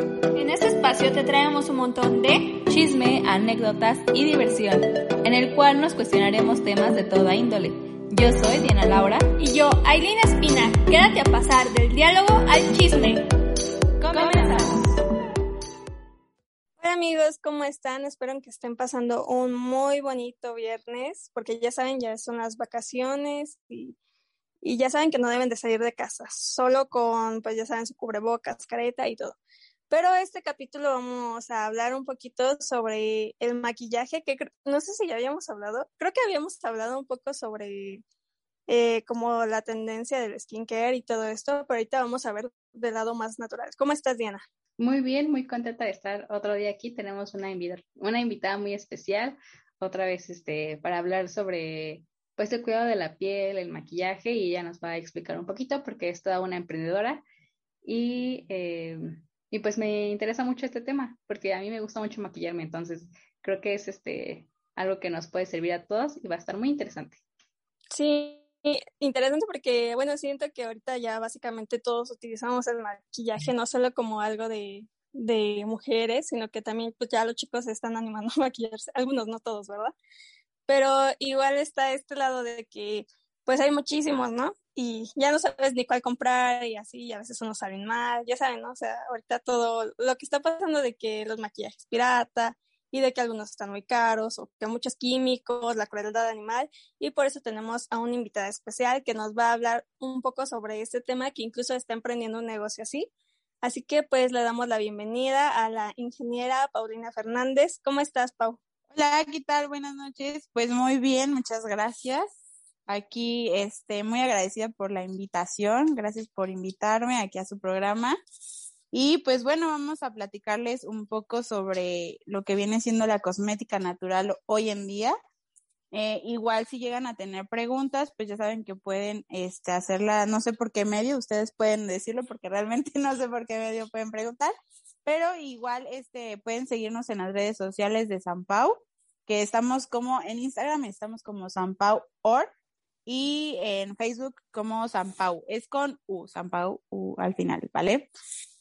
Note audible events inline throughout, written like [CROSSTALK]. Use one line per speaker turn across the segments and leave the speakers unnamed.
En este espacio te traemos un montón de
chisme, anécdotas y diversión, en el cual nos cuestionaremos temas de toda índole. Yo soy Diana Laura
y yo, Aileen Espina. Quédate a pasar del diálogo al chisme.
Comenzamos.
Hola amigos, ¿cómo están? Espero que estén pasando un muy bonito viernes, porque ya saben, ya son las vacaciones y, y ya saben que no deben de salir de casa, solo con, pues ya saben, su cubrebocas, careta y todo. Pero este capítulo vamos a hablar un poquito sobre el maquillaje, que no sé si ya habíamos hablado, creo que habíamos hablado un poco sobre eh, como la tendencia del skincare y todo esto, pero ahorita vamos a ver del lado más natural. ¿Cómo estás, Diana?
Muy bien, muy contenta de estar otro día aquí. Tenemos una, invitada, una invitada muy especial, otra vez este, para hablar sobre pues el cuidado de la piel, el maquillaje, y ella nos va a explicar un poquito porque es toda una emprendedora y eh, y pues me interesa mucho este tema, porque a mí me gusta mucho maquillarme, entonces creo que es este algo que nos puede servir a todos y va a estar muy interesante.
Sí, interesante porque, bueno, siento que ahorita ya básicamente todos utilizamos el maquillaje no solo como algo de, de mujeres, sino que también pues ya los chicos se están animando a maquillarse, algunos, no todos, ¿verdad? Pero igual está este lado de que pues hay muchísimos, ¿no? y ya no sabes ni cuál comprar y así, y a veces uno salen mal, ya saben, ¿no? O sea, ahorita todo lo que está pasando de que los maquillajes pirata y de que algunos están muy caros o que muchos químicos, la crueldad animal y por eso tenemos a una invitada especial que nos va a hablar un poco sobre este tema que incluso está emprendiendo un negocio así. Así que pues le damos la bienvenida a la ingeniera Paulina Fernández. ¿Cómo estás, Pau?
Hola, ¿qué tal? Buenas noches. Pues muy bien, muchas gracias aquí, este, muy agradecida por la invitación. Gracias por invitarme aquí a su programa. Y pues bueno, vamos a platicarles un poco sobre lo que viene siendo la cosmética natural hoy en día. Eh, igual si llegan a tener preguntas, pues ya saben que pueden este, hacerla, no sé por qué medio, ustedes pueden decirlo porque realmente [LAUGHS] no sé por qué medio pueden preguntar, pero igual este, pueden seguirnos en las redes sociales de San Pau, que estamos como en Instagram, estamos como San Pau Or y en Facebook como San Pau. Es con U, San Pau U al final, ¿vale?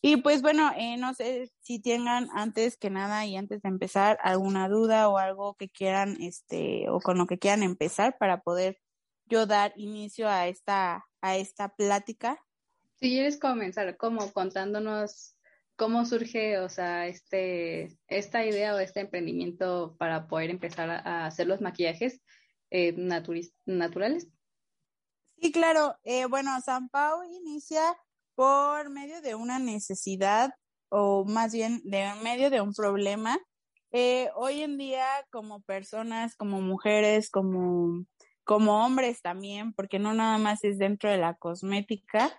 Y pues bueno, eh, no sé si tengan antes que nada y antes de empezar alguna duda o algo que quieran, este, o con lo que quieran empezar para poder yo dar inicio a esta, a esta plática.
Si quieres comenzar como contándonos cómo surge, o sea, este, esta idea o este emprendimiento para poder empezar a hacer los maquillajes, eh, naturales?
Sí, claro. Eh, bueno, San Pau inicia por medio de una necesidad o más bien de medio de un problema. Eh, hoy en día, como personas, como mujeres, como, como hombres también, porque no nada más es dentro de la cosmética,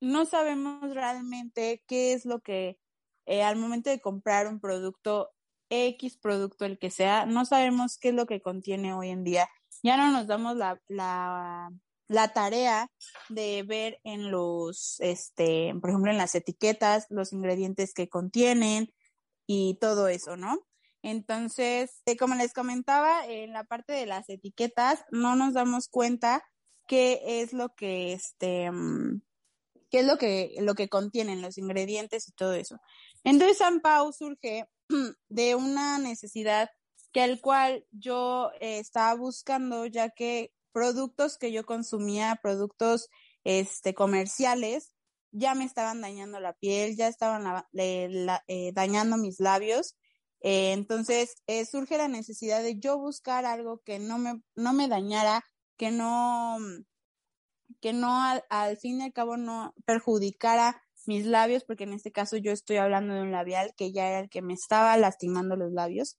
no sabemos realmente qué es lo que al momento de comprar un producto X producto, el que sea, no sabemos qué es lo que contiene hoy en día. Ya no nos damos la, la, la tarea de ver en los, este, por ejemplo, en las etiquetas, los ingredientes que contienen y todo eso, ¿no? Entonces, eh, como les comentaba, en la parte de las etiquetas no nos damos cuenta qué es lo que, este, mm, qué es lo que, lo que contienen los ingredientes y todo eso. Entonces, San Pau surge [CLEARS THROAT] de una necesidad que al cual yo eh, estaba buscando, ya que productos que yo consumía, productos este, comerciales, ya me estaban dañando la piel, ya estaban eh, dañando mis labios. Eh, entonces surge la necesidad de yo buscar algo que no me, no me dañara, que no, que no al, al fin y al cabo no perjudicara mis labios, porque en este caso yo estoy hablando de un labial que ya era el que me estaba lastimando los labios.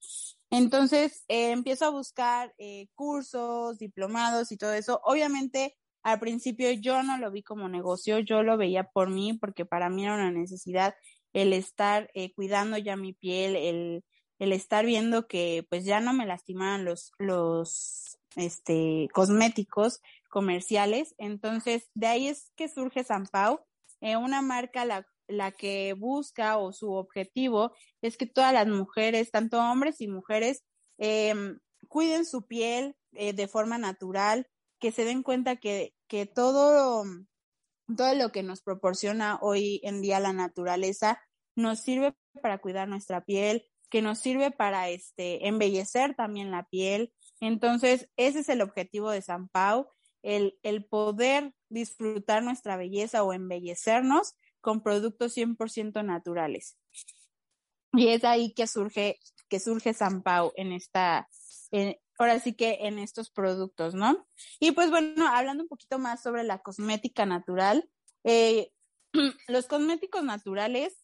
Entonces eh, empiezo a buscar eh, cursos, diplomados y todo eso. Obviamente al principio yo no lo vi como negocio, yo lo veía por mí, porque para mí era una necesidad el estar eh, cuidando ya mi piel, el, el estar viendo que pues ya no me lastimaban los, los este, cosméticos comerciales. Entonces, de ahí es que surge San Pau eh, una marca la, la que busca o su objetivo es que todas las mujeres, tanto hombres y mujeres, em, cuiden su piel eh, de forma natural, que se den cuenta que, que todo, todo lo que nos proporciona hoy en día la naturaleza nos sirve para cuidar nuestra piel, que nos sirve para este embellecer también la piel. Entonces, ese es el objetivo de San Pau, el, el poder disfrutar nuestra belleza o embellecernos con productos 100% naturales. Y es ahí que surge, que surge San Pau en esta, ahora sí que en estos productos, ¿no? Y pues bueno, hablando un poquito más sobre la cosmética natural, eh, [CLEARS THROAT] los cosméticos naturales,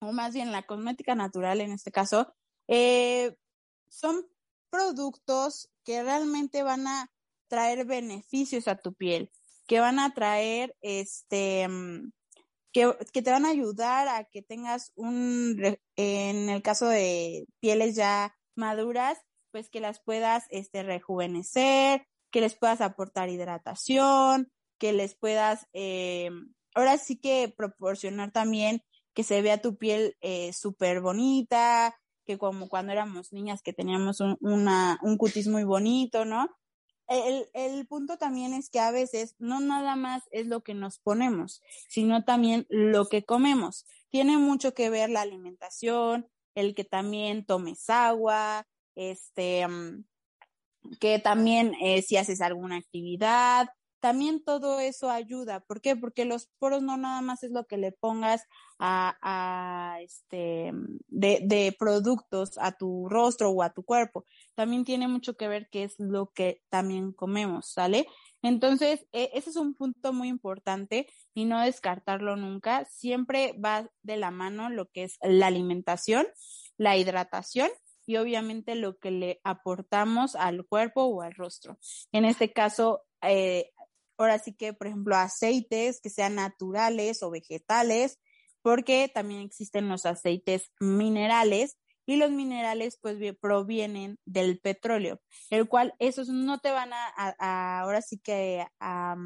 o más bien la cosmética natural en este caso, eh, son productos que realmente van a traer beneficios a tu piel, que van a traer este mm, que, te van a ayudar a que tengas un, en el caso de pieles ya maduras, pues que las puedas este, rejuvenecer, que les puedas aportar hidratación, que les puedas, eh, ahora sí que proporcionar también que se vea tu piel eh, súper bonita, que como cuando éramos niñas que teníamos un, un cutis muy bonito, ¿no? El, el, punto también es que a veces no nada más es lo que nos ponemos, sino también lo que comemos. Tiene mucho que ver la alimentación, el que también tomes agua, este, mm, que también eh, si haces alguna actividad, también todo eso ayuda. ¿Por qué? Porque los poros no nada más es lo que le pongas a, este, de, de, productos a tu rostro o a tu cuerpo. También tiene mucho que ver qué es lo que también comemos, ¿sale? Entonces, e, ese es un punto muy importante y no descartarlo nunca. Siempre va de la mano lo que es la alimentación, la hidratación y obviamente lo que le aportamos al cuerpo o al rostro. En este caso, eh, ahora sí que, por ejemplo, aceites que sean naturales o vegetales, porque también existen los aceites minerales y los minerales pues provienen del petróleo, el cual esos no te van a, ahora sí que a,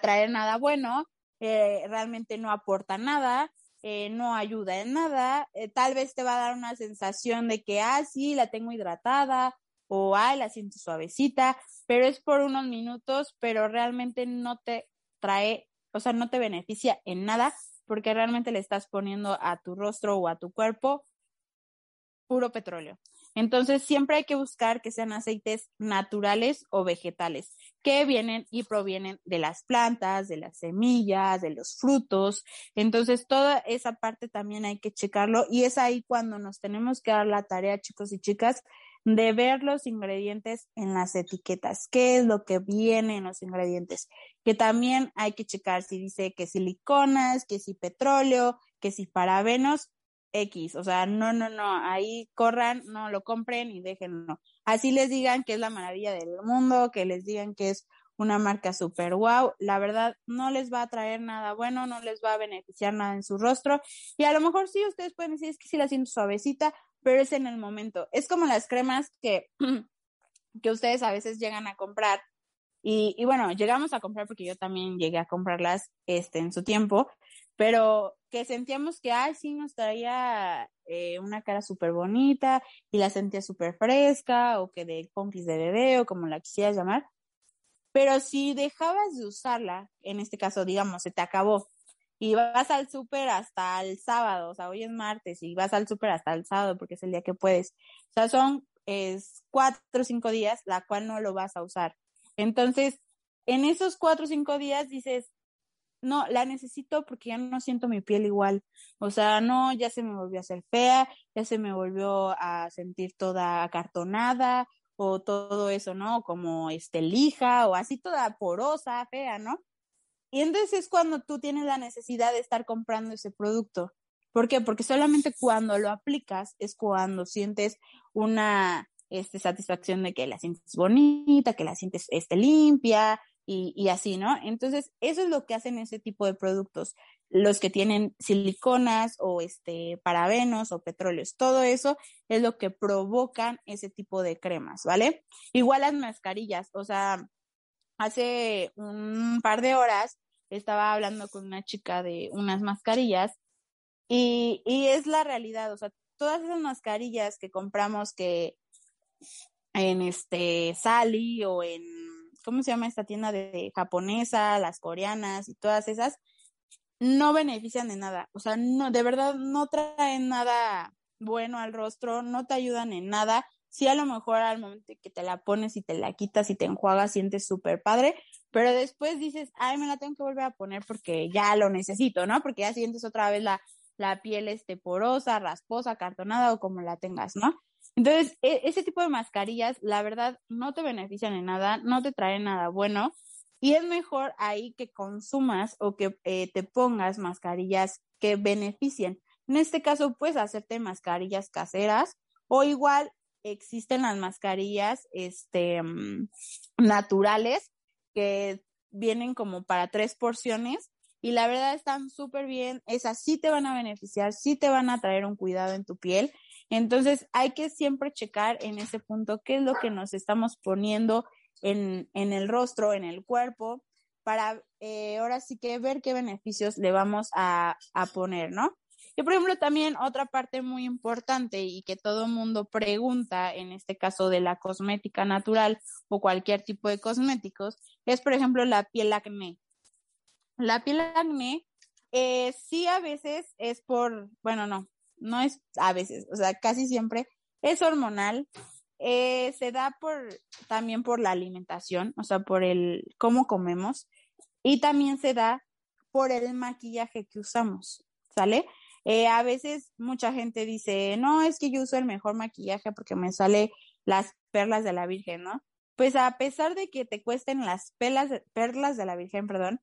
traer nada bueno, eh, realmente no aporta nada, eh, no ayuda en nada, eh, tal vez te va a dar una sensación de que, ah, sí, la tengo hidratada, o ay, la siento suavecita, pero es por unos minutos, pero realmente no te trae, o sea, no te beneficia en nada porque realmente le estás poniendo a tu rostro o a tu cuerpo puro petróleo. Entonces, siempre hay que buscar que sean aceites naturales o vegetales, que vienen y provienen de las plantas, de las semillas, de los frutos. Entonces, toda esa parte también hay que checarlo y es ahí cuando nos tenemos que dar la tarea, chicos y chicas, de ver los ingredientes en las etiquetas, qué es lo que viene en los ingredientes, que también hay que checar si dice que siliconas, que si petróleo, que si parabenos, X, o sea, no, no, no, ahí corran, no lo compren y déjenlo. Así les digan que es la maravilla del mundo, que les digan que es una marca super wow, la verdad no les va a traer nada bueno, no les va a beneficiar nada en su rostro y a lo mejor sí ustedes pueden decir es que sí la siento suavecita, pero es en el momento. Es como las cremas que, [CLEARS THROAT] que ustedes a veces llegan a comprar y, bueno, llegamos a comprar porque yo también llegué a comprarlas este, en su tiempo, pero que sentíamos que, ay, sí, nos traía eh, una cara súper bonita y la sentía súper fresca o que de pompis de bebé o como la quisieras llamar. Pero si dejabas de usarla, en este caso, digamos, se te acabó y vas al súper hasta el sábado, o sea, hoy es martes y vas al súper hasta el sábado porque es el día que puedes. O sea, son es, cuatro o cinco días la cual no lo vas a usar. Entonces, en esos cuatro o cinco días dices, no, la necesito porque ya no siento mi piel igual. O sea, no, ya se me volvió a hacer fea, ya se me volvió a sentir toda acartonada o todo eso, ¿no? Como este lija o así toda porosa, fea, ¿no? Y entonces es cuando tú tienes la necesidad de estar comprando ese producto. ¿Por qué? Porque solamente cuando lo aplicas es cuando sientes una este, satisfacción de que la sientes bonita, que la sientes este, limpia y, y así, ¿no? Entonces, eso es lo que hacen ese tipo de productos. Los que tienen siliconas o este, parabenos o petróleos, todo eso es lo que provocan ese tipo de cremas, ¿vale? Igual las mascarillas, o sea, hace un par de horas estaba hablando con una chica de unas mascarillas y, y es la realidad, o sea, todas esas mascarillas que compramos que en este Sally o en ¿cómo se llama esta tienda de japonesa, las coreanas y todas esas? No benefician de nada, o sea, no, de verdad no traen nada bueno al rostro, no te ayudan en nada. Sí, a lo mejor al momento que te la pones y te la quitas y te enjuagas, sientes súper padre, pero después dices, ay, me la tengo que volver a poner porque ya lo necesito, ¿no? Porque ya sientes otra vez la, la piel este, porosa, rasposa, cartonada o como la tengas, ¿no? Entonces, e, ese tipo de mascarillas, la verdad, no te benefician en nada, no te traen nada bueno. Y es mejor ahí que consumas o que eh, te pongas mascarillas que beneficien. En este caso, puedes hacerte mascarillas caseras o igual existen las mascarillas este, mm, naturales que vienen como para tres porciones y la verdad están súper bien. Esas sí te van a beneficiar, sí te van a traer un cuidado en tu piel. Entonces hay que siempre checar en ese punto qué es lo que nos estamos poniendo en, en el rostro, en el cuerpo, para eh, ahora sí que ver qué beneficios le vamos a, a poner, ¿no? Y por ejemplo, también otra parte muy importante y que todo mundo pregunta, en este caso de la cosmética natural o cualquier tipo de cosméticos, es por ejemplo la piel acné. La piel acné, eh, sí a veces es por, bueno, no, no es a veces, o sea, casi siempre es hormonal. Eh, se da por también por la alimentación, o sea, por el cómo comemos y también se da por el maquillaje que usamos, ¿sale? Eh, a veces mucha gente dice, no, es que yo uso el mejor maquillaje porque me sale las perlas de la Virgen, ¿no? Pues a pesar de que te cuesten las perlas de la Virgen, perdón,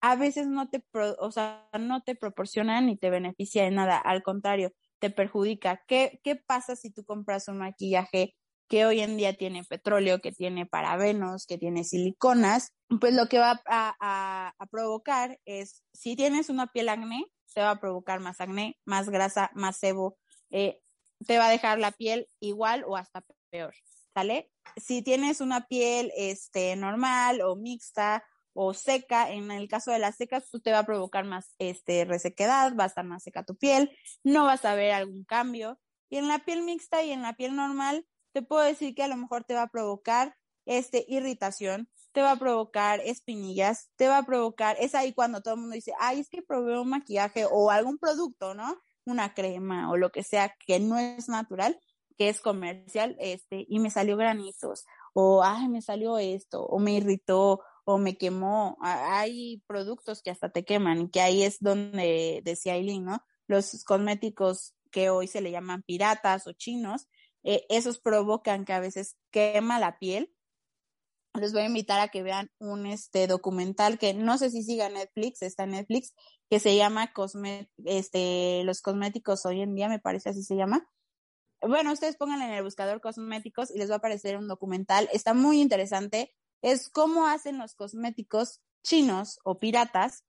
a veces no te, o sea, no te proporcionan ni te beneficia de nada, al contrario, te perjudica. ¿Qué, ¿Qué pasa si tú compras un maquillaje que hoy en día tiene petróleo, que tiene parabenos, que tiene siliconas? Pues lo que va a, a provocar es, si tienes una piel acné, te va a provocar más acné, más grasa, más sebo, eh, te va a dejar la piel igual o hasta peor, ¿sale? Si tienes una piel este, normal o mixta o seca, en el caso de las secas, tú te va a provocar más este, resequedad, va a estar más seca tu piel, no vas a ver algún cambio. Y en la piel mixta y en la piel normal, te puedo decir que a lo mejor te va a provocar este, irritación, te va a provocar espinillas, te va a provocar, es ahí cuando todo el mundo dice, ay, es que probé un maquillaje o algún producto, ¿no? Una crema o lo que sea que no es natural, que es comercial, este, y me salió granitos, o ay, me salió esto, o me irritó, o me quemó. Hay productos que hasta te queman, que ahí es donde decía Aileen, ¿no? Los cosméticos que hoy se le llaman piratas o chinos, eh, esos provocan que a veces quema la piel les voy a invitar a que vean un este documental que no sé si siga Netflix, está en Netflix, que se llama este, los cosméticos hoy en día, me parece así se llama. Bueno, ustedes pónganle en el buscador cosméticos y les va a aparecer un documental. Está muy interesante. Es cómo hacen los cosméticos chinos o piratas.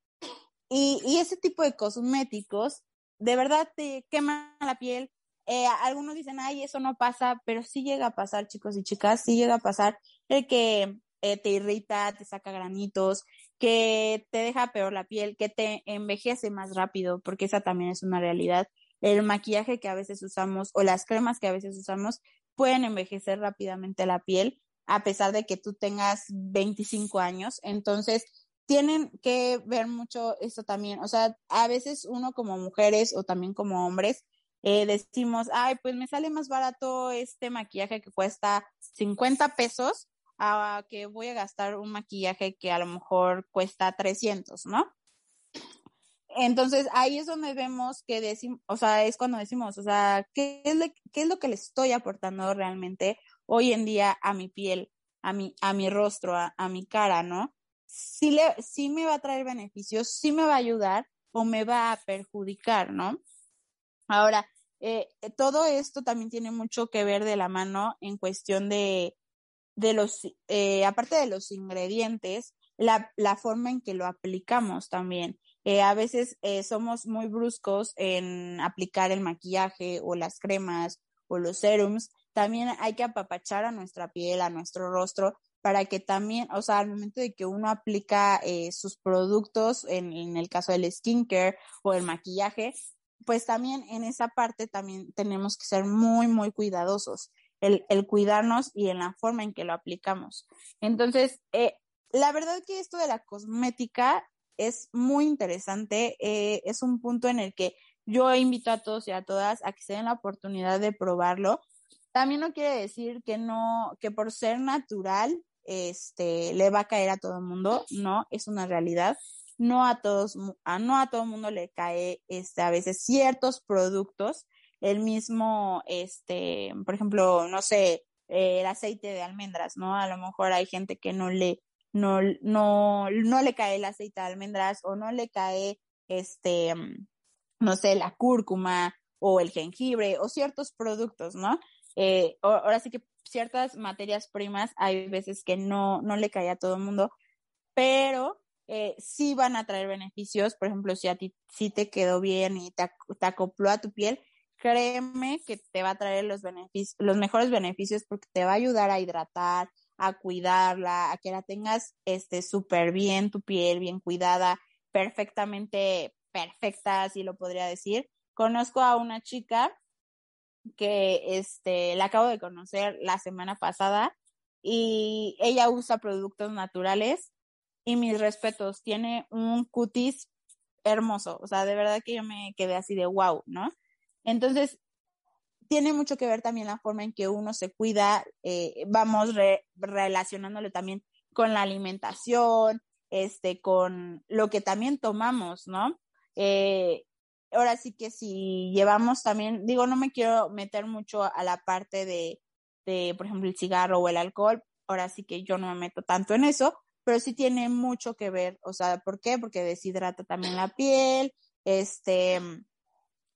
Y, y ese tipo de cosméticos de verdad te queman la piel, eh, algunos dicen, ay, eso no pasa, pero sí llega a pasar, chicos y chicas, sí llega a pasar que eh, te irrita, te saca granitos, que te deja peor la piel, que te envejece más rápido, porque esa también es una realidad. El maquillaje que a veces usamos o las cremas que a veces usamos pueden envejecer rápidamente la piel, a pesar de que tú tengas 25 años. Entonces, tienen que ver mucho esto también. O sea, a veces uno como mujeres o también como hombres, eh, decimos, ay, pues me sale más barato este maquillaje que cuesta 50 pesos a que voy a gastar un maquillaje que a lo mejor cuesta 300, ¿no? Entonces ahí es donde vemos que decimos, o sea, es cuando decimos, o sea, ¿qué es, ¿qué es lo que le estoy aportando realmente hoy en día a mi piel, a mi, a mi rostro, a, mi cara, ¿no? Si, le, si me va a traer beneficios, si me va a ayudar o me va a perjudicar, ¿no? Ahora, eh, todo esto también tiene mucho que ver de la mano en cuestión de, de los, eh, aparte de los ingredientes, la, la, forma en que lo aplicamos también. a veces somos muy bruscos en aplicar el maquillaje o las cremas o los serums. También hay que apapachar a nuestra piel, a nuestro rostro, para que también, o sea, al momento de que uno aplica sus productos, en, el caso del skincare o el maquillaje, pues también en esa parte también tenemos que ser muy, muy cuidadosos. El, el cuidarnos y en la forma en que lo aplicamos. Entonces, eh, la verdad que esto de la cosmética es muy interesante, eh, es un punto en el que yo invito a todos y a todas a que se den la oportunidad de probarlo. También no quiere decir que no, que por ser natural, este, le va a caer a todo el mundo, no, es una realidad. No a todos, a, no a todo el mundo le cae, este, a veces ciertos productos, el mismo, este, por ejemplo, no sé, el aceite de almendras, ¿no? A lo mejor hay gente que no le, no, no, no le cae el aceite de almendras o no le cae, este, no sé, la cúrcuma o el jengibre o ciertos productos, ¿no? Eh, ahora sí que ciertas materias primas hay veces que no, no le cae a todo el mundo, pero eh, sí van a traer beneficios. Por ejemplo, si a ti sí te quedó bien y te, te acopló a tu piel, créeme que te va a traer los beneficios, los mejores beneficios porque te va a ayudar a hidratar, a cuidarla, a que la tengas este súper bien, tu piel bien cuidada, perfectamente perfecta, así lo podría decir. Conozco a una chica que este la acabo de conocer la semana pasada y ella usa productos naturales y mis respetos, tiene un cutis hermoso, o sea, de verdad que yo me quedé así de wow, ¿no? Entonces, tiene mucho que ver también la forma en que uno se cuida, eh, vamos relacionándolo también con la alimentación, este, con lo que también tomamos, ¿no? Eh, ahora sí que si llevamos también, digo, no me quiero meter mucho a la parte de, de, por ejemplo, el cigarro o el alcohol, ahora sí que yo no me meto tanto en eso, pero sí tiene mucho que ver, o sea, ¿por qué? Porque deshidrata también la piel, este,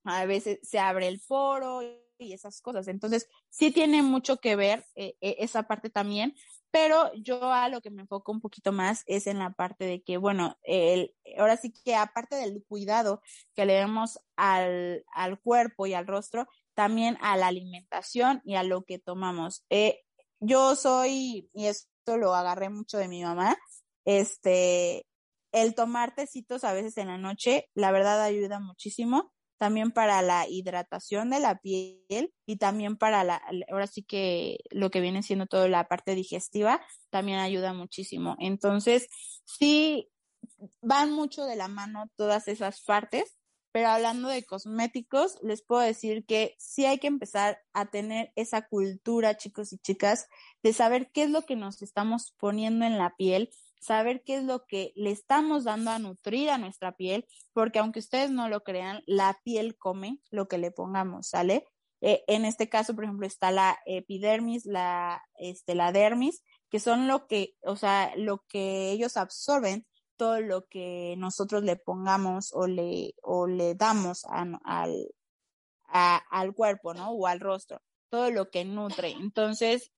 a veces se abre el poro y esas cosas. Entonces, sí tiene mucho que ver eh, eh, esa parte también, pero yo a lo que me enfoco un poquito más es en la parte de que, bueno, el, ahora sí que aparte del cuidado que le damos al, al cuerpo y al rostro, también a la alimentación y a lo que tomamos. Eh, yo soy, y esto lo agarré mucho de mi mamá, este, el tomar tecitos a veces en la noche, la verdad ayuda muchísimo también para la hidratación de la piel y también para la, ahora sí que lo que viene siendo toda la parte digestiva, también ayuda muchísimo. Entonces, sí, van mucho de la mano todas esas partes, pero hablando de cosméticos, les puedo decir que sí hay que empezar a tener esa cultura, chicos y chicas, de saber qué es lo que nos estamos poniendo en la piel, saber qué es lo que le estamos dando a nutrir a nuestra piel, porque aunque ustedes no lo crean, la piel come lo que le pongamos, ¿sale? Eh, en este caso, por ejemplo, está la epidermis, la, este, la dermis, que son lo que, o sea, lo que ellos absorben, todo lo que nosotros le pongamos o le, o le damos al, al cuerpo, ¿no? O al rostro, todo lo que nutre. Entonces,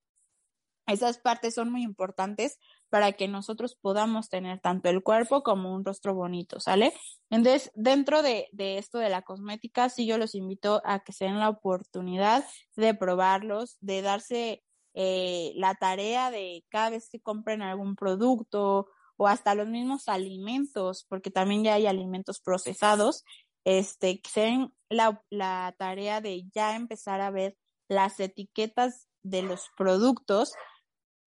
esas partes son muy importantes para que nosotros podamos tener tanto el cuerpo como un rostro bonito, ¿sale? Entonces, dentro de, esto de la cosmética, sí yo los invito a que se den la oportunidad de probarlos, de darse eh, la tarea de cada vez que compren algún producto o hasta los mismos alimentos, porque también ya hay alimentos procesados, este, que se den la, la tarea de ya empezar a ver las etiquetas de los productos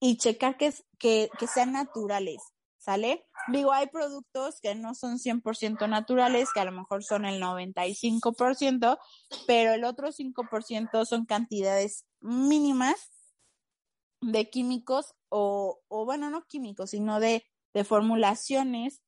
y checar que, que, que sean naturales, ¿sale? Digo, hay productos que no son 100% naturales, que a lo mejor son el 95%, pero el otro 5% son cantidades mínimas de químicos o, o bueno, no químicos, sino de, de formulaciones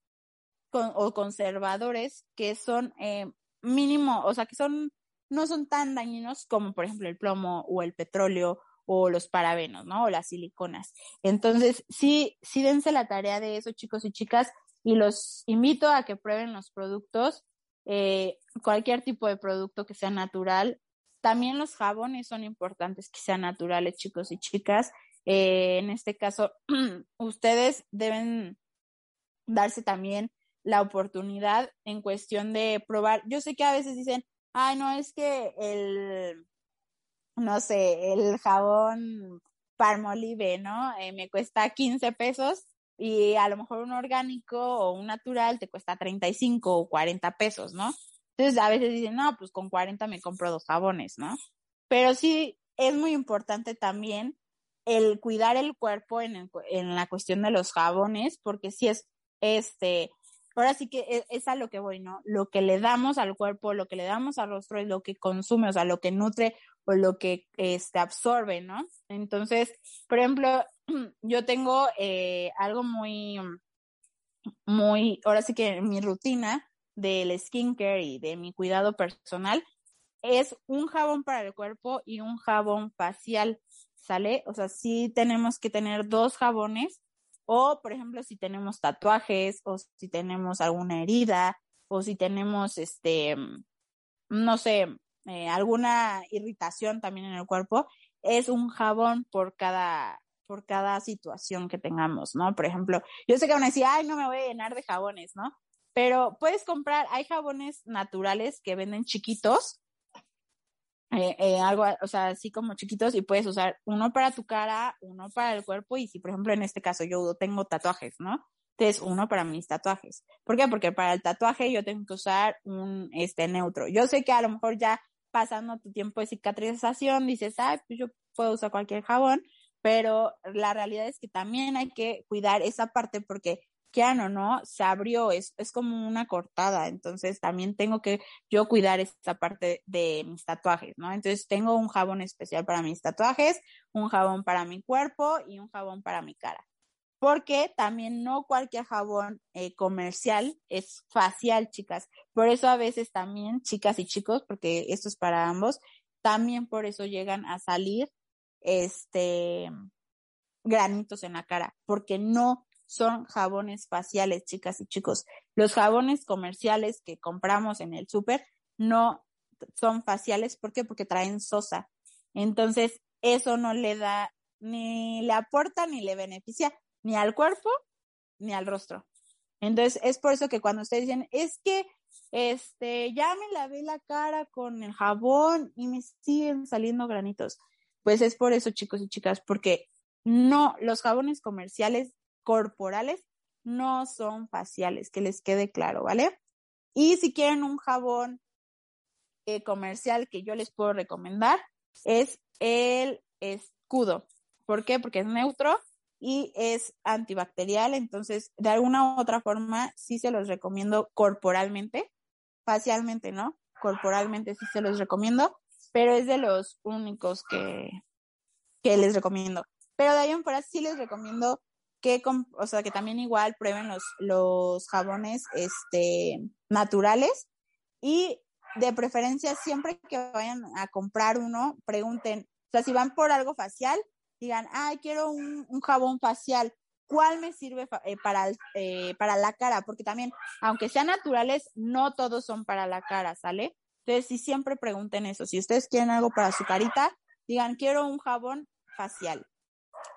o conservadores que son eh, mínimo, o sea, que son, no son tan dañinos como por ejemplo el plomo o el petróleo o los parabenos, ¿no? O las siliconas. Entonces, sí, sí dense la tarea de eso, chicos y chicas, y los invito a que prueben los productos, eh, cualquier tipo de producto que sea natural. También los jabones son importantes que sean naturales, chicos y chicas. Eh, en este caso, [CLEARS THROAT] ustedes deben darse también la oportunidad en cuestión de probar. Yo sé que a veces dicen, ay, no, es que el, no sé, el jabón Palmolive, ¿no? Eh, me cuesta 15 pesos y a lo mejor un orgánico o un natural te cuesta 35 o 40 pesos, ¿no? Entonces a veces dicen, no, pues con 40 me compro dos jabones, ¿no? Pero sí, es muy importante también el cuidar el cuerpo en, en la cuestión de los jabones, porque si es, este, ahora sí que es, es, a lo que voy, ¿no? Lo que le damos al cuerpo, lo que le damos al rostro es lo que consume, o sea, lo que nutre o lo que este, absorbe, ¿no? Entonces, por ejemplo, [CLEARS THROAT] yo tengo eh, algo muy, muy, ahora sí que mi rutina del skincare y de mi cuidado personal es un jabón para el cuerpo y un jabón facial, ¿sale? O sea, sí tenemos que tener dos jabones o, por ejemplo, si tenemos tatuajes o si tenemos alguna herida o si tenemos, este, no sé, eh, alguna irritación también en el cuerpo, es un jabón por cada, por cada situación que tengamos, ¿no? Por ejemplo, yo sé que van a decir, ay, no me voy a llenar de jabones, ¿no? Pero puedes comprar, hay jabones naturales que venden chiquitos, eh, eh, algo, o sea, así como chiquitos y puedes usar uno para tu cara, uno para el cuerpo y si, por ejemplo, en este caso yo tengo tatuajes, ¿no? Entonces, uno para mis tatuajes. ¿Por qué? Porque para el tatuaje yo tengo que usar un, este, neutro. Yo sé que a lo mejor ya pasando tu tiempo de cicatrización dices, ay, pues yo puedo usar cualquier jabón, pero la realidad es que también hay que cuidar esa parte porque quieran o no, se abrió, es, es como una cortada, entonces también tengo que yo cuidar esa parte de mis tatuajes, ¿no? Entonces tengo un jabón especial para mis tatuajes, un jabón para mi cuerpo y un jabón para mi cara. Porque también no cualquier jabón eh, comercial es facial, chicas. Por eso a veces también, chicas y chicos, porque esto es para ambos, también por eso llegan a salir este, granitos en la cara, porque no son jabones faciales, chicas y chicos. Los jabones comerciales que compramos en el súper no son faciales, ¿por qué? Porque traen sosa. Entonces, eso no le da, ni le aporta, ni le beneficia, ni al cuerpo, ni al rostro. Entonces, es por eso que cuando ustedes dicen, es que, este, ya me lavé la cara con el jabón y me siguen saliendo granitos. Pues es por eso, chicos y chicas, porque no, los jabones comerciales corporales no son faciales, que les quede claro, ¿vale? Y si quieren un jabón eh, comercial que yo les puedo recomendar, es el escudo. ¿Por qué? Porque es neutro y es antibacterial, entonces de alguna u otra forma sí se los recomiendo corporalmente, facialmente, ¿no? Corporalmente sí se los recomiendo pero es de los únicos que, que les recomiendo. Pero de ahí en fuera sí les recomiendo que, o sea, que también igual prueben los, los jabones este, naturales y de preferencia siempre que vayan a comprar uno, pregunten, o sea, si van por algo facial, digan, ay, quiero un, jabón facial, ¿cuál me sirve eh, para, eh, para la cara? Porque también, aunque sean naturales, no todos son para la cara, ¿sale? Entonces, si siempre pregunten eso, si ustedes quieren algo para su carita, digan, quiero un jabón facial.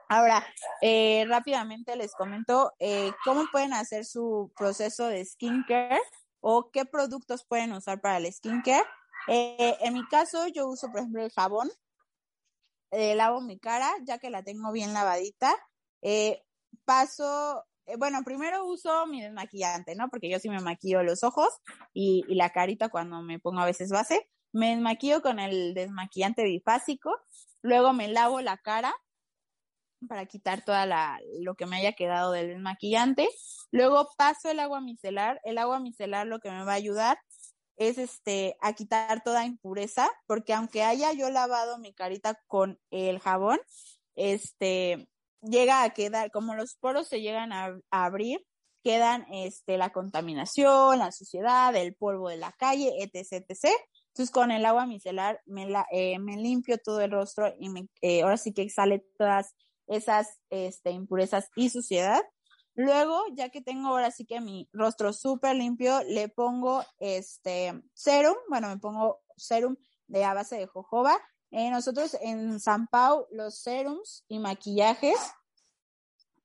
Ahora, eh, rápidamente les comento cómo pueden hacer su proceso de skincare o qué productos pueden usar para el skincare. Eh, en mi caso, yo uso, por ejemplo, el jabón. Lavo mi cara, ya que la tengo bien lavadita. paso eh, bueno, primero uso mi desmaquillante, ¿no? Porque yo sí me maquillo los ojos y, la carita cuando me pongo a veces base. Me desmaquillo con el desmaquillante bifásico, luego me lavo la cara para quitar toda la, lo que me haya quedado del desmaquillante. Luego paso el agua micelar. El agua micelar lo que me va a ayudar es este a quitar toda impureza, porque aunque haya yo lavado mi carita con el jabón, este llega a quedar, como los poros se llegan a, abrir, quedan este, la contaminación, la suciedad, el polvo de la calle, etc, etc. Entonces con el agua micelar me, la, eh, me limpio todo el rostro y me, eh, ahora sí que sale todas esas este, impurezas y suciedad. Luego, ya que tengo ahora sí que mi rostro súper limpio, le pongo este serum, bueno, me pongo serum de a base de jojoba eh, nosotros en San Pau los serums y maquillajes,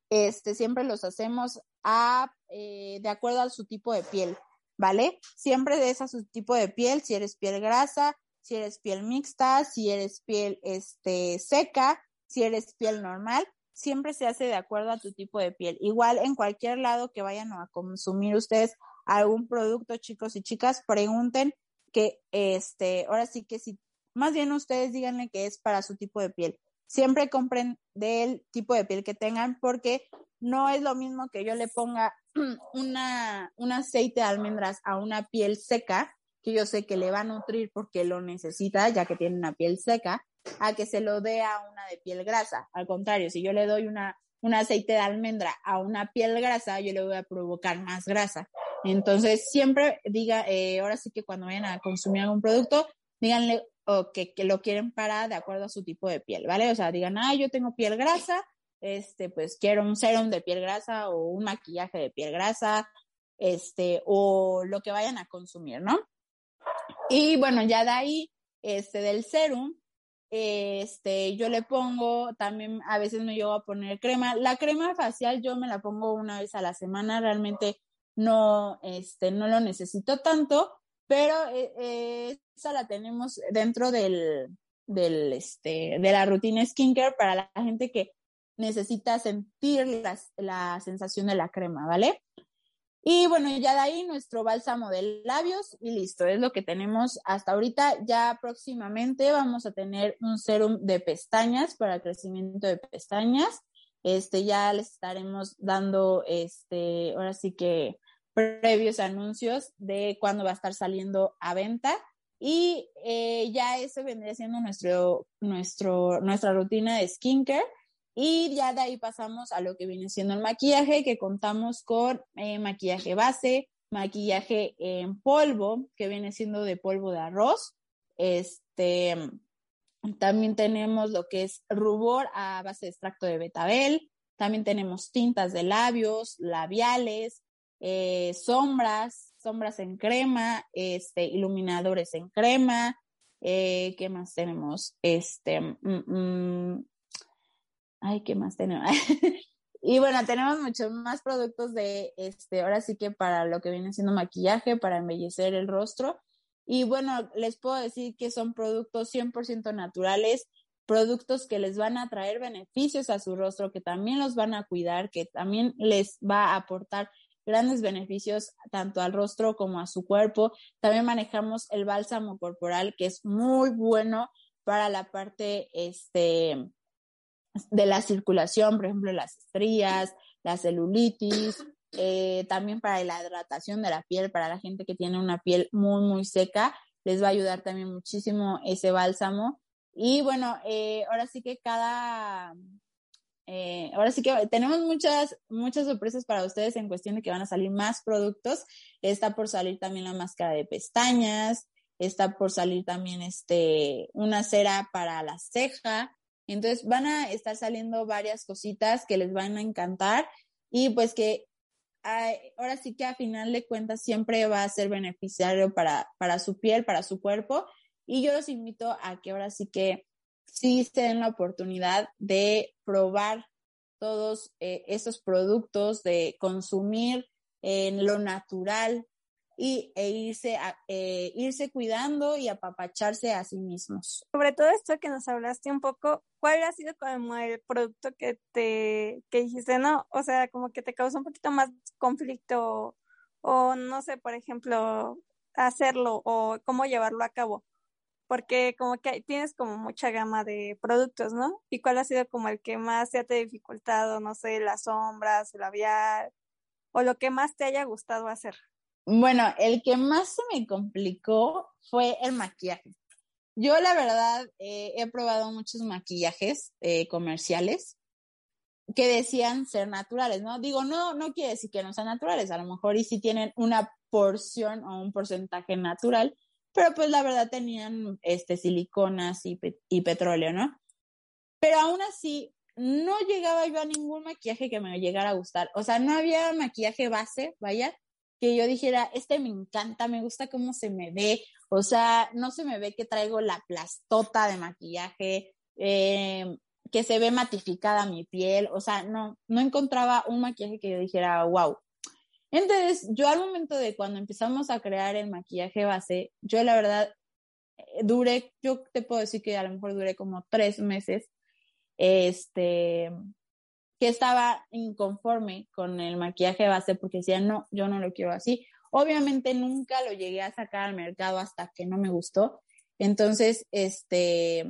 este, siempre los hacemos a, eh, de acuerdo a su tipo de piel, ¿vale? Siempre de esa su tipo de piel, si eres piel grasa, si eres piel mixta, si eres piel este, seca, si eres piel normal, siempre se hace de acuerdo a tu tipo de piel. Igual en cualquier lado que vayan a consumir ustedes algún producto, chicos y chicas, pregunten que este, ahora sí que si más bien ustedes díganle que es para su tipo de piel. Siempre compren del tipo de piel que tengan porque no es lo mismo que yo le ponga [CLEARS THROAT] una, un aceite de almendras a una piel seca, que yo sé que le va a nutrir porque lo necesita, ya que tiene una piel seca, a que se lo dé a una de piel grasa. Al contrario, si yo le doy una, un aceite de almendra a una piel grasa, yo le voy a provocar más grasa. Entonces, siempre diga, eh, ahora sí que cuando vayan a consumir algún producto, díganle que, que, lo quieren para de acuerdo a su tipo de piel, ¿vale? O sea, digan, ah, yo tengo piel grasa, este, pues quiero un serum de piel grasa o un maquillaje de piel grasa, este, o lo que vayan a consumir, ¿no? Y bueno, ya de ahí, este, del serum, este, yo le pongo, también a veces me llevo a poner crema. La crema facial yo me la pongo una vez a la semana, realmente no, este, no lo necesito tanto, pero eh, eh, esa la tenemos dentro del, del, este, de la rutina skincare para la gente que necesita sentir la sensación de la crema, ¿vale? Y bueno, ya de ahí nuestro bálsamo de labios y listo, es lo que tenemos hasta ahorita. Ya próximamente vamos a tener un serum de pestañas para crecimiento de pestañas. Este, ya les estaremos dando, este, ahora sí que previos anuncios de cuándo va a estar saliendo a venta. Y eh, ya eso vendría siendo nuestro, nuestro, nuestra rutina de skincare. Y ya de ahí pasamos a lo que viene siendo el maquillaje, que contamos con eh, maquillaje base, maquillaje en polvo, que viene siendo de polvo de arroz. Este, también tenemos lo que es rubor a base de extracto de betabel. También tenemos tintas de labios, labiales, eh, sombras, sombras en crema, este, iluminadores en crema. Eh, ¿Qué más tenemos? Este, mm, mm, ay, ¿qué más tenemos? [LAUGHS] y bueno, tenemos muchos más productos de, este, ahora sí que para lo que viene siendo maquillaje, para embellecer el rostro. Y bueno, les puedo decir que son productos 100% naturales, productos que les van a traer beneficios a su rostro, que también los van a cuidar, que también les va a aportar grandes beneficios tanto al rostro como a su cuerpo. También manejamos el bálsamo corporal, que es muy bueno para la parte, este, de la circulación, por ejemplo, las estrías, la celulitis, eh, también para la hidratación de la piel, para la gente que tiene una piel muy, muy seca, les va a ayudar también muchísimo ese bálsamo. Y bueno, eh, ahora sí que cada, eh, ahora sí que tenemos muchas, muchas sorpresas para ustedes en cuestión de que van a salir más productos. Está por salir también la máscara de pestañas, está por salir también este, una cera para la ceja, entonces van a estar saliendo varias cositas que les van a encantar y pues que ahora sí que a final de cuentas siempre va a ser beneficiario para, para su piel, para su cuerpo. Y yo los invito a que ahora sí que sí se den la oportunidad de probar todos eh, estos productos, de consumir en lo natural, y, e irse, eh, irse cuidando y apapacharse a sí mismos.
Sobre todo esto que nos hablaste un poco, ¿cuál ha sido como el producto que te que dijiste, no? O sea, como que te causó un poquito más conflicto o no sé, por ejemplo, hacerlo o cómo llevarlo a cabo. Porque como que tienes como mucha gama de productos, ¿no? ¿Y cuál ha sido como el que más se te ha dificultado, no sé, las sombras, el labial, o lo que más te haya gustado hacer?
Bueno, el que más se me complicó fue el maquillaje. Yo la verdad eh, he probado muchos maquillajes eh, comerciales que decían ser naturales, ¿no? Digo, no, no quiere decir que no sean naturales, a lo mejor y si tienen una porción o un porcentaje natural, pero pues la verdad tenían este siliconas y, y petróleo, ¿no? Pero aún así no llegaba yo a ningún maquillaje que me llegara a gustar, o sea, no había maquillaje base, vaya, que yo dijera, este me encanta, me gusta cómo se me ve, o sea, no se me ve que traigo la plastota de maquillaje, eh, que se ve matificada mi piel, o sea, no, no encontraba un maquillaje que yo dijera, wow. Entonces, yo al momento de cuando empezamos a crear el maquillaje base, yo la verdad eh, duré, yo te puedo decir que a lo mejor duré como tres meses, este, que estaba inconforme con el maquillaje base porque decía, no, yo no lo quiero así. Obviamente nunca lo llegué a sacar al mercado hasta que no me gustó. Entonces, este,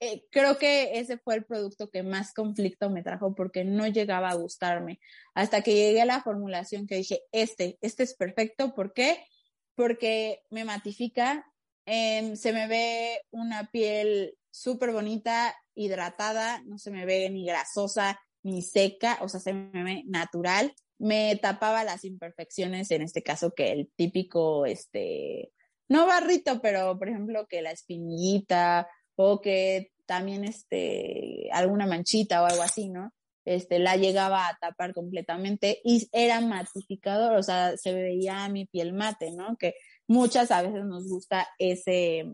eh, creo que ese fue el producto que más conflicto me trajo porque no llegaba a gustarme. Hasta que llegué a la formulación que dije, este, este es perfecto. ¿Por qué? Porque me matifica, em, se me ve una piel súper bonita, hidratada, no se me ve ni grasosa ni seca, o sea, se me ve natural. Me tapaba las imperfecciones, en este caso que el típico, este, no barrito, pero por ejemplo que la espinillita o que también este, alguna manchita o algo así, ¿no? Este, la llegaba a tapar completamente y era matificador, o sea, se veía mi piel mate, ¿no? Que muchas a veces nos gusta ese,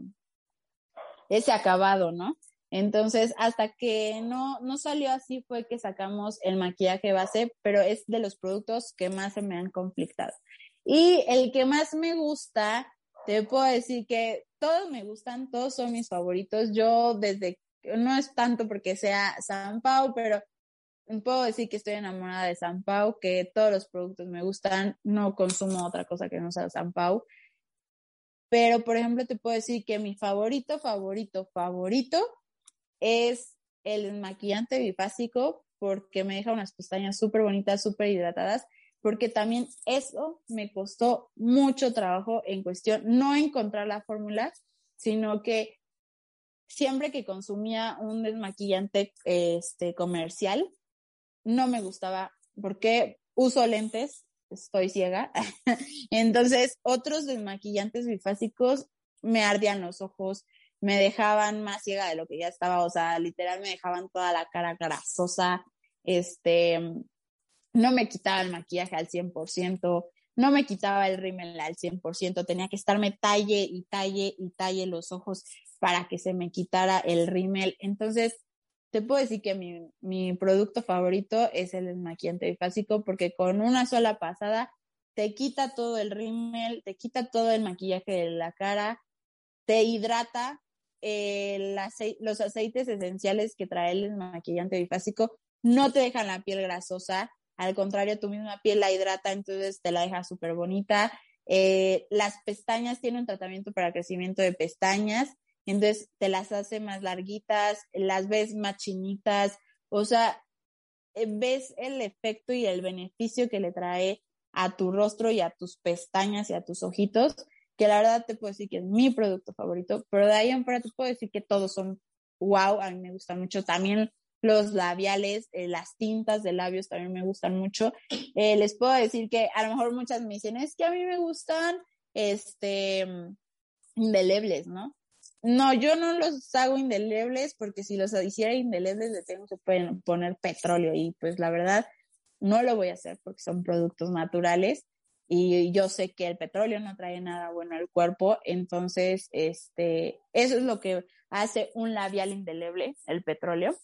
ese acabado, ¿no? Entonces, hasta que no, no salió así fue que sacamos el maquillaje base, pero es de los productos que más se me han conflictado. Y el que más me gusta, te puedo decir que todos me gustan, todos son mis favoritos. Yo desde, no es tanto porque sea San Pau, pero puedo decir que estoy enamorada de San Pau, que todos los productos me gustan, no consumo otra cosa que no sea San Pau. Pero, por ejemplo, te puedo decir que mi favorito, favorito, favorito es el maquillante bifásico porque me deja unas pestañas súper bonitas, súper hidratadas, porque también eso me costó mucho trabajo en cuestión, no encontrar la fórmula, sino que siempre que consumía un desmaquillante este, comercial, no me gustaba porque uso lentes estoy ciega. [LAUGHS] Entonces, otros desmaquillantes bifásicos me ardían los ojos, me dejaban más ciega de lo que ya estaba, o sea, literal me dejaban toda la cara grasosa, este, no me quitaba el maquillaje al 100%, no me quitaba el rímel al 100%, tenía que estarme talle y talle y talle los ojos para que se me quitara el rímel. Entonces, te puedo decir que mi, producto favorito es el desmaquillante bifásico porque con una sola pasada te quita todo el rímel, te quita todo el maquillaje de la cara, te hidrata. los aceites esenciales que trae el desmaquillante bifásico no te dejan la piel grasosa, al contrario, tu misma piel la hidrata, entonces te la deja súper bonita. Eh, las pestañas tienen un tratamiento para crecimiento de pestañas entonces te las hace más larguitas, las ves más chinitas, o sea, eh, ves el efecto y el beneficio que le trae a tu rostro y a tus pestañas y a tus ojitos, que la verdad te puedo decir que es mi producto favorito, pero de ahí en fuera te puedo decir que todos son wow, a mí me gustan mucho también los labiales, eh, las tintas de labios también me gustan mucho. Eh, les puedo decir que a lo mejor muchas me dicen, es que a mí me gustan, este, indelebles, ¿no? No, yo no los hago indelebles porque si los hiciera indelebles le tengo que poner petróleo y pues la verdad no lo voy a hacer porque son productos naturales y yo sé que el petróleo no trae nada bueno al cuerpo, entonces este eso es lo que hace un labial indeleble, el petróleo,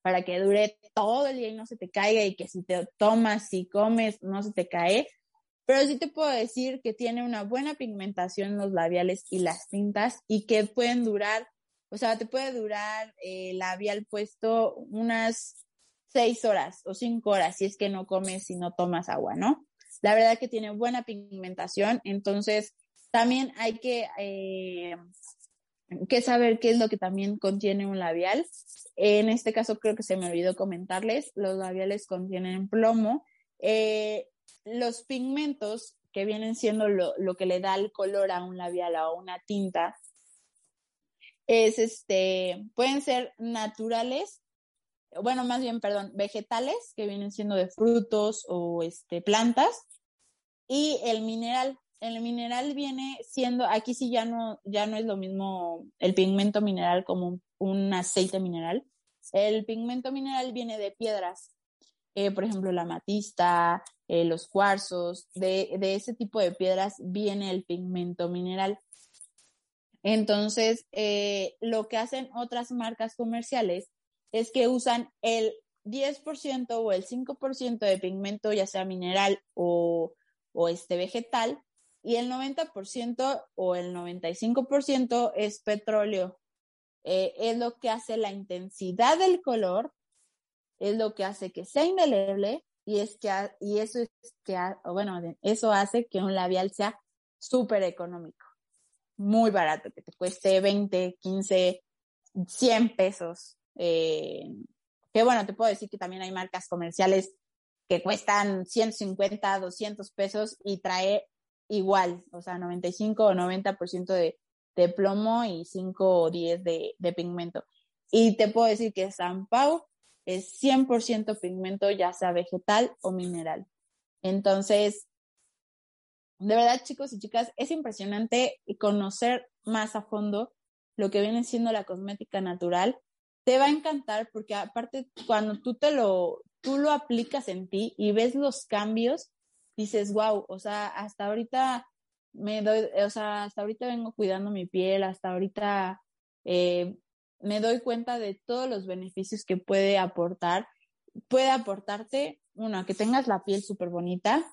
para que dure todo el día y no se te caiga y que si te tomas y comes no se te cae, pero sí te puedo decir que tiene una buena pigmentación en los labiales y las tintas y que pueden durar, o sea, te puede durar el labial puesto unas seis horas o cinco horas si es que no comes y no tomas agua, ¿no? La verdad que tiene buena pigmentación, entonces también hay que, eh, que saber qué es lo que también contiene un labial. En este caso creo que se me olvidó comentarles, los labiales contienen plomo. Eh, los pigmentos que vienen siendo lo, que le da el color a un labial o una tinta, es este, pueden ser naturales, bueno, más bien, perdón, vegetales, que vienen siendo de frutos o este, plantas, y el mineral. El mineral viene siendo, aquí sí ya no, ya no es lo mismo el pigmento mineral como un aceite mineral. El pigmento mineral viene de piedras, eh, por ejemplo, la matista, eh, los cuarzos, de, ese tipo de piedras viene el pigmento mineral. Entonces, eh, lo que hacen otras marcas comerciales es que usan el 10% o el 5% de pigmento, ya sea mineral o, este vegetal, y el 90% o el 95% es petróleo. es lo que hace la intensidad del color es lo que hace que sea indeleble y es que y eso es que bueno eso hace que un labial sea súper económico muy barato, que te cueste 20, 15, 100 pesos. Eh, que bueno, te puedo decir que también hay marcas comerciales que cuestan 150, 200 pesos y trae igual, o sea, 95 o 90% de, de plomo y 5 o 10 de, de pigmento. Y te puedo decir que San Pau es 100% pigmento, ya sea vegetal o mineral. Entonces, de verdad, chicos y chicas, es impresionante conocer más a fondo lo que viene siendo la cosmética natural. Te va a encantar porque aparte cuando tú te lo, tú lo aplicas en ti y ves los cambios, dices, wow, o sea, hasta ahorita me doy, o sea, hasta ahorita vengo cuidando mi piel, hasta ahorita eh, me doy cuenta de todos los beneficios que puede aportar. Puede aportarte, uno, a que tengas la piel súper bonita,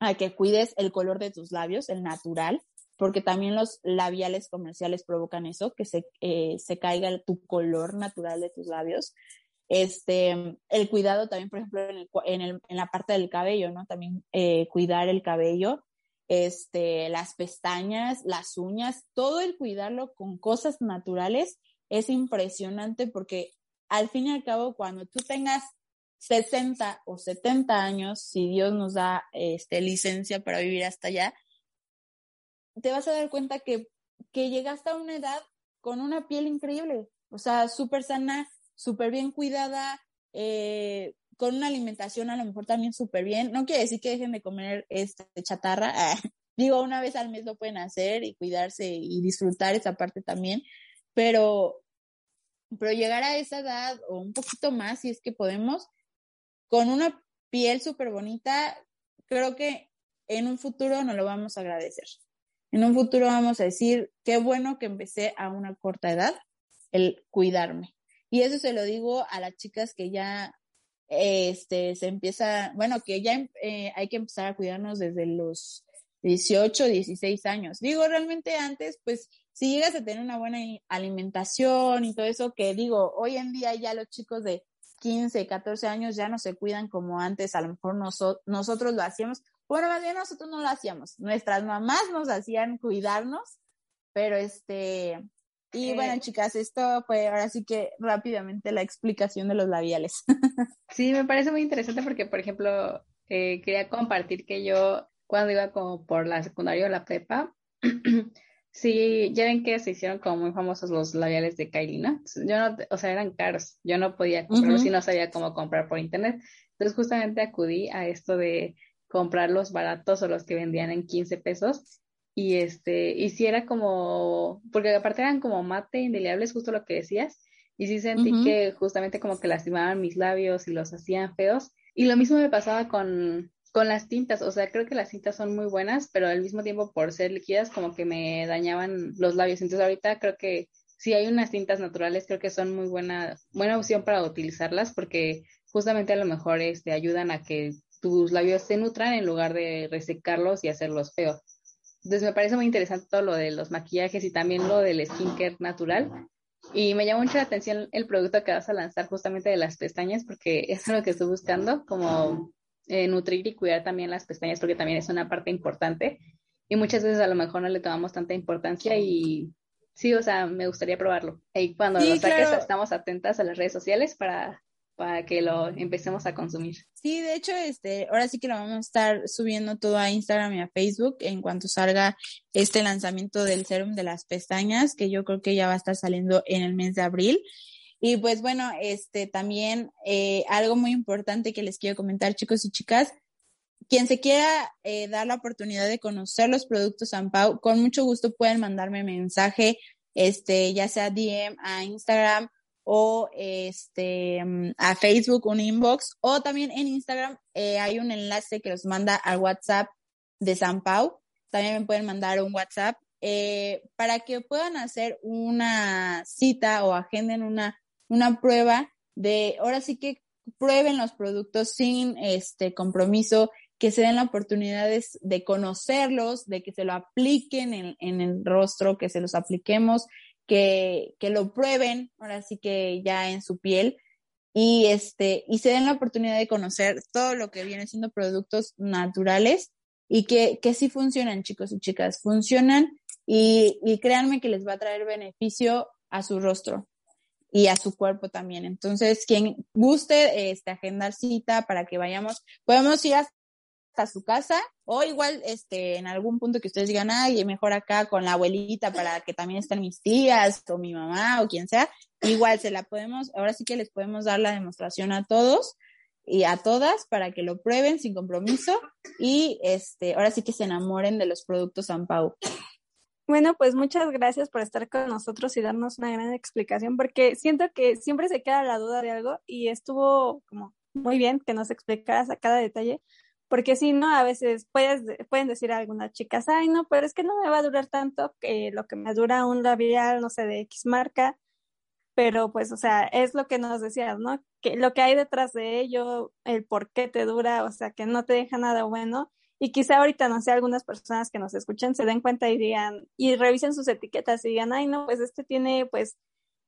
a que cuides el color de tus labios, el natural, porque también los labiales comerciales provocan eso, que se, eh, se caiga tu color natural de tus labios. Este, el cuidado también, por ejemplo, en, el, en, el, en la parte del cabello, ¿no? También eh, cuidar el cabello, este, las pestañas, las uñas, todo el cuidarlo con cosas naturales es impresionante porque al fin y al cabo, cuando tú tengas 60 o 70 años, si Dios nos da este, licencia para vivir hasta allá, te vas a dar cuenta que, que llegaste a una edad con una piel increíble, o sea, súper sana, súper bien cuidada, eh, con una alimentación a lo mejor también súper bien. No quiere decir que dejen de comer este, chatarra, [LAUGHS] digo, una vez al mes lo pueden hacer y cuidarse y disfrutar esa parte también, pero, pero llegar a esa edad o un poquito más, si es que podemos, con una piel súper bonita, creo que en un futuro nos lo vamos a agradecer. En un futuro vamos a decir, qué bueno que empecé a una corta edad el cuidarme. Y eso se lo digo a las chicas que ya este, se empieza, bueno, que ya eh, hay que empezar a cuidarnos desde los 18, 16 años. Digo, realmente antes, pues, si llegas a tener una buena alimentación y todo eso, que digo, hoy en día ya los chicos de 15, 14 años ya no se cuidan como antes, a lo mejor nosotros lo hacíamos. Bueno, más bien nosotros no lo hacíamos, nuestras mamás nos hacían cuidarnos, pero este, y bueno, chicas, esto fue ahora sí que rápidamente la explicación de los labiales. [LAUGHS]
sí, me parece muy interesante porque, por ejemplo, eh, quería compartir que yo cuando iba como por la secundaria o la prepa, [CLEARS THROAT] Sí, ya ven que se hicieron como muy famosos los labiales de Kylie, ¿no? Yo no, o sea, eran caros, yo no podía comprarlos y no sabía cómo comprar por internet. Entonces justamente acudí a esto de comprar los baratos o los que vendían en 15 pesos y este, y si era como, porque aparte eran como mate indeleables, justo lo que decías, y sí sentí que justamente como que lastimaban mis labios y los hacían feos. Y lo mismo me pasaba con, con las tintas, o sea, creo que las tintas son muy buenas, pero al mismo tiempo por ser líquidas como que me dañaban los labios. Entonces ahorita creo que si hay unas tintas naturales, creo que son muy buena, buena opción para utilizarlas porque justamente a lo mejor este, ayudan a que tus labios se nutran en lugar de resecarlos y hacerlos feos. Entonces me parece muy interesante todo lo de los maquillajes y también lo del skincare natural. Y me llamó mucho la atención el producto que vas a lanzar justamente de las pestañas porque es lo que estoy buscando, como eh, nutrir y cuidar también las pestañas porque también es una parte importante y muchas veces a lo mejor no le tomamos tanta importancia y sí, o sea, me gustaría probarlo. Y cuando lo saques estamos atentas a las redes sociales para, para que lo empecemos a consumir.
Sí, de hecho, este, ahora sí que lo vamos a estar subiendo todo a Instagram y a Facebook en cuanto salga este lanzamiento del serum de las pestañas, que yo creo que ya va a estar saliendo en el mes de abril. Y pues bueno, este también eh, algo muy importante que les quiero comentar, chicos y chicas, quien se quiera eh, dar la oportunidad de conocer los productos San Pau, con mucho gusto pueden mandarme mensaje, este, ya sea DM a Instagram o este a Facebook, un inbox, o también en Instagram eh, hay un enlace que los manda al WhatsApp de San Pau. También me pueden mandar un WhatsApp para que puedan hacer una cita o agenden una una prueba de, ahora sí que prueben los productos sin este compromiso, que se den la oportunidad de, conocerlos, de que se lo apliquen en, en, el rostro, que se los apliquemos, que, que lo prueben, ahora sí que ya en su piel, y este, y se den la oportunidad de conocer todo lo que viene siendo productos naturales y que, que sí funcionan, chicos y chicas, funcionan y, y créanme que les va a traer beneficio a su rostro y a su cuerpo también. Entonces, quien guste este, agendar cita para que vayamos, podemos ir hasta su casa o igual este, en algún punto que ustedes digan, ay, mejor acá con la abuelita para que también estén mis tías o mi mamá o quien sea, igual se la podemos, ahora sí que les podemos dar la demostración a todos y a todas para que lo prueben sin compromiso y este, ahora sí que se enamoren de los productos San Pau.
Bueno, pues muchas gracias por estar con nosotros y darnos una gran explicación, porque siento que siempre se queda la duda de algo y estuvo como muy bien que nos explicaras a cada detalle, porque si no, a veces puedes, pueden decir a algunas chicas, ay, no, pero es que no me va a durar tanto que lo que me dura un labial, no sé, de X marca, pero pues, o sea, es lo que nos decías, ¿no? Que lo que hay detrás de ello, el por qué te dura, o sea, que no te deja nada bueno y quizá ahorita, no sé, algunas personas que nos escuchan se den cuenta y digan, y revisen sus etiquetas y digan, ay, no, pues este tiene pues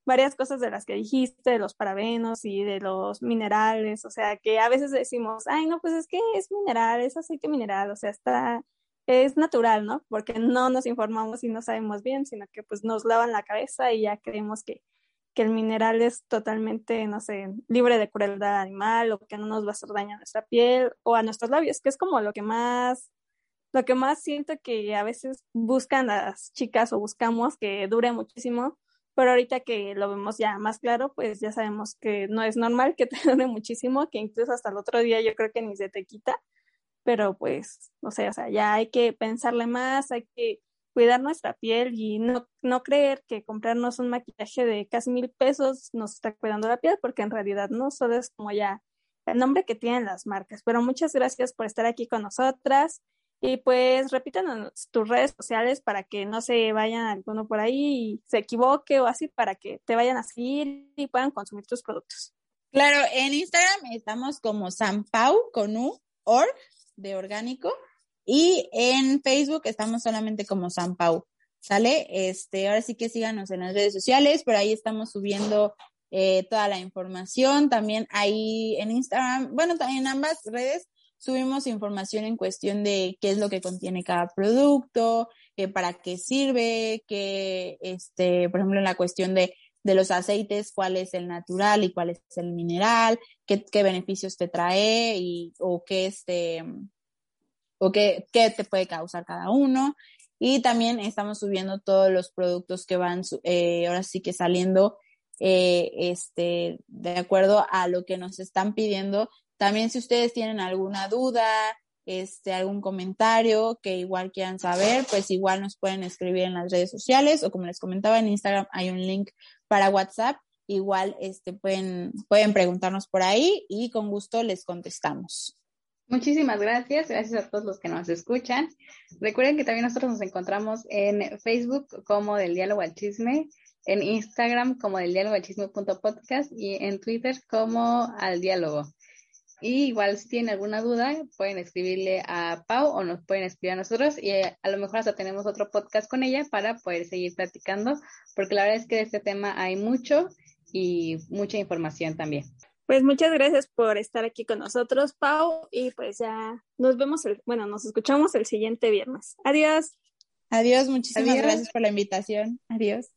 varias cosas de las que dijiste, de los parabenos y de los minerales, o sea, que a veces decimos, ay, no, pues es que es mineral, es aceite mineral, o sea, está, es natural, ¿no? Porque no nos informamos y no sabemos bien, sino que pues nos lavan la cabeza y ya creemos que que el mineral es totalmente, no sé, libre de crueldad animal o que no nos va a hacer daño a nuestra piel o a nuestros labios, que es como lo que más, lo que más siento que a veces buscan las chicas o buscamos que dure muchísimo, pero ahorita que lo vemos ya más claro, pues ya sabemos que no es normal que [LAUGHS] te dure muchísimo, que incluso hasta el otro día yo creo que ni se te quita, pero pues, no sé, o sea, ya hay que pensarle más, hay que cuidar nuestra piel y no, no creer que comprarnos un maquillaje de casi mil pesos nos está cuidando la piel, porque en realidad no, solo es como ya el nombre que tienen las marcas. Pero muchas gracias por estar aquí con nosotras y pues repítanos tus redes sociales para que no se vayan alguno por ahí y se equivoque o así para que te vayan a seguir y puedan consumir tus productos.
Claro, en Instagram estamos como Sanpau con U, org de orgánico. Y en Facebook estamos solamente como San Pau. ¿Sale? Este, ahora sí que síganos en las redes sociales, por ahí estamos subiendo eh, toda la información. También ahí en Instagram, bueno, en ambas redes subimos información en cuestión de qué es lo que contiene cada producto, eh, para qué sirve, que, este, por ejemplo, en la cuestión de, de los aceites, cuál es el natural y cuál es el mineral, qué, qué beneficios te trae y, o qué, este, o qué, qué te puede causar cada uno. Y también estamos subiendo todos los productos que van eh, ahora sí que saliendo eh, este, de acuerdo a lo que nos están pidiendo. También si ustedes tienen alguna duda, este, algún comentario que igual quieran saber, pues igual nos pueden escribir en las redes sociales o como les comentaba en Instagram hay un link para WhatsApp. Igual este, pueden, pueden preguntarnos por ahí y con gusto les contestamos.
Muchísimas gracias, gracias a todos los que nos escuchan. Recuerden que también nosotros nos encontramos en Facebook como del diálogo al chisme, en Instagram como del diálogo al chisme.podcast y en Twitter como al diálogo. Y igual si tienen alguna duda, pueden escribirle a Pau o nos pueden escribir a nosotros y a lo mejor hasta tenemos otro podcast con ella para poder seguir platicando, porque la verdad es que de este tema hay mucho y mucha información también.
Pues muchas gracias por estar aquí con nosotros, Pau, y pues ya nos vemos, el, bueno, nos escuchamos el siguiente viernes. Adiós.
Adiós, muchísimas gracias por la invitación. Adiós.